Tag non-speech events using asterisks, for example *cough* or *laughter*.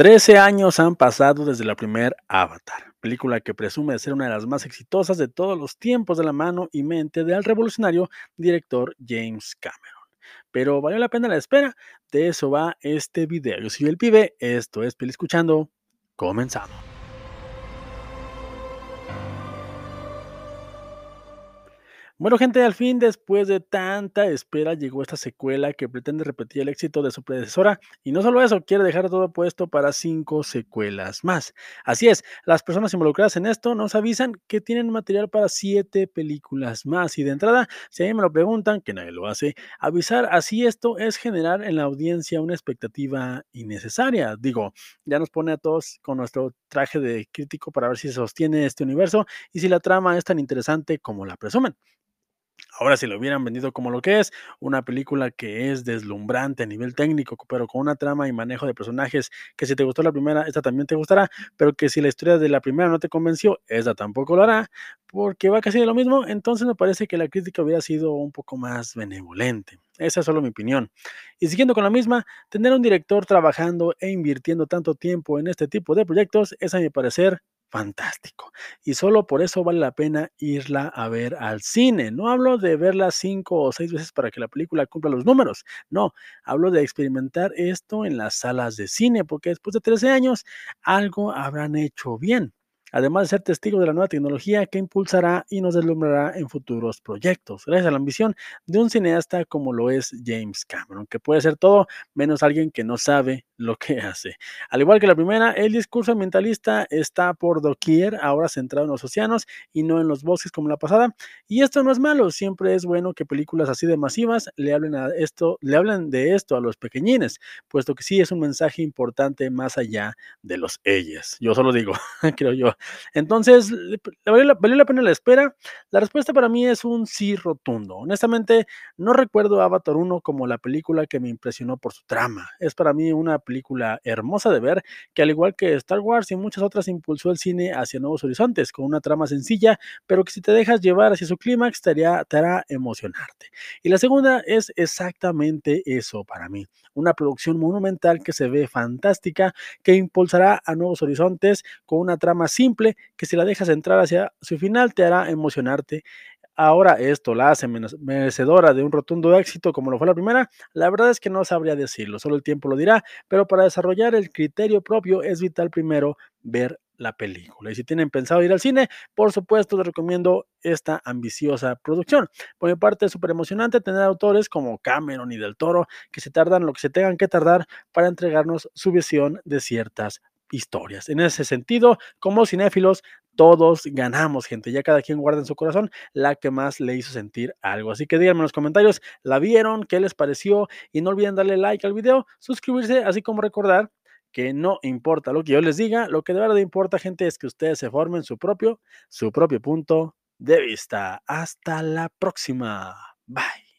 13 años han pasado desde la primer Avatar, película que presume de ser una de las más exitosas de todos los tiempos de la mano y mente del revolucionario director James Cameron. Pero valió la pena la espera, de eso va este video. Yo soy el pibe, esto es Pili Escuchando, comenzamos. Bueno, gente, al fin, después de tanta espera, llegó esta secuela que pretende repetir el éxito de su predecesora. Y no solo eso, quiere dejar todo puesto para cinco secuelas más. Así es, las personas involucradas en esto nos avisan que tienen material para siete películas más. Y de entrada, si a mí me lo preguntan, que nadie lo hace, avisar así esto es generar en la audiencia una expectativa innecesaria. Digo, ya nos pone a todos con nuestro traje de crítico para ver si sostiene este universo y si la trama es tan interesante como la presumen. Ahora, si lo hubieran vendido como lo que es, una película que es deslumbrante a nivel técnico, pero con una trama y manejo de personajes que si te gustó la primera, esta también te gustará, pero que si la historia de la primera no te convenció, esta tampoco lo hará, porque va casi de lo mismo, entonces me parece que la crítica hubiera sido un poco más benevolente. Esa es solo mi opinión. Y siguiendo con la misma, tener un director trabajando e invirtiendo tanto tiempo en este tipo de proyectos es a mi parecer fantástico. Y solo por eso vale la pena irla a ver al cine. No hablo de verla cinco o seis veces para que la película cumpla los números. No, hablo de experimentar esto en las salas de cine, porque después de 13 años algo habrán hecho bien además de ser testigos de la nueva tecnología que impulsará y nos deslumbrará en futuros proyectos, gracias a la ambición de un cineasta como lo es James Cameron, que puede ser todo menos alguien que no sabe lo que hace. Al igual que la primera, el discurso ambientalista está por doquier, ahora centrado en los océanos y no en los bosques como la pasada, y esto no es malo, siempre es bueno que películas así de masivas le hablen a esto, le hablen de esto a los pequeñines, puesto que sí es un mensaje importante más allá de los ellos. Yo solo digo, *laughs* creo yo. Entonces, ¿valió la, ¿valió la pena la espera? La respuesta para mí es un sí rotundo. Honestamente, no recuerdo Avatar 1 como la película que me impresionó por su trama. Es para mí una película hermosa de ver, que al igual que Star Wars y muchas otras impulsó el cine hacia nuevos horizontes, con una trama sencilla, pero que si te dejas llevar hacia su clímax te, te hará emocionarte. Y la segunda es exactamente eso para mí, una producción monumental que se ve fantástica, que impulsará a nuevos horizontes con una trama simple que si la dejas entrar hacia su final te hará emocionarte. Ahora esto la hace merecedora de un rotundo éxito como lo fue la primera, la verdad es que no sabría decirlo, solo el tiempo lo dirá, pero para desarrollar el criterio propio es vital primero ver la película. Y si tienen pensado ir al cine, por supuesto les recomiendo esta ambiciosa producción. Por mi parte es súper emocionante tener autores como Cameron y Del Toro que se tardan lo que se tengan que tardar para entregarnos su visión de ciertas historias. En ese sentido, como cinéfilos, todos ganamos, gente. Ya cada quien guarda en su corazón la que más le hizo sentir algo. Así que díganme en los comentarios, ¿la vieron? ¿Qué les pareció? Y no olviden darle like al video, suscribirse, así como recordar que no importa lo que yo les diga, lo que de verdad importa, gente, es que ustedes se formen su propio, su propio punto de vista. Hasta la próxima. Bye.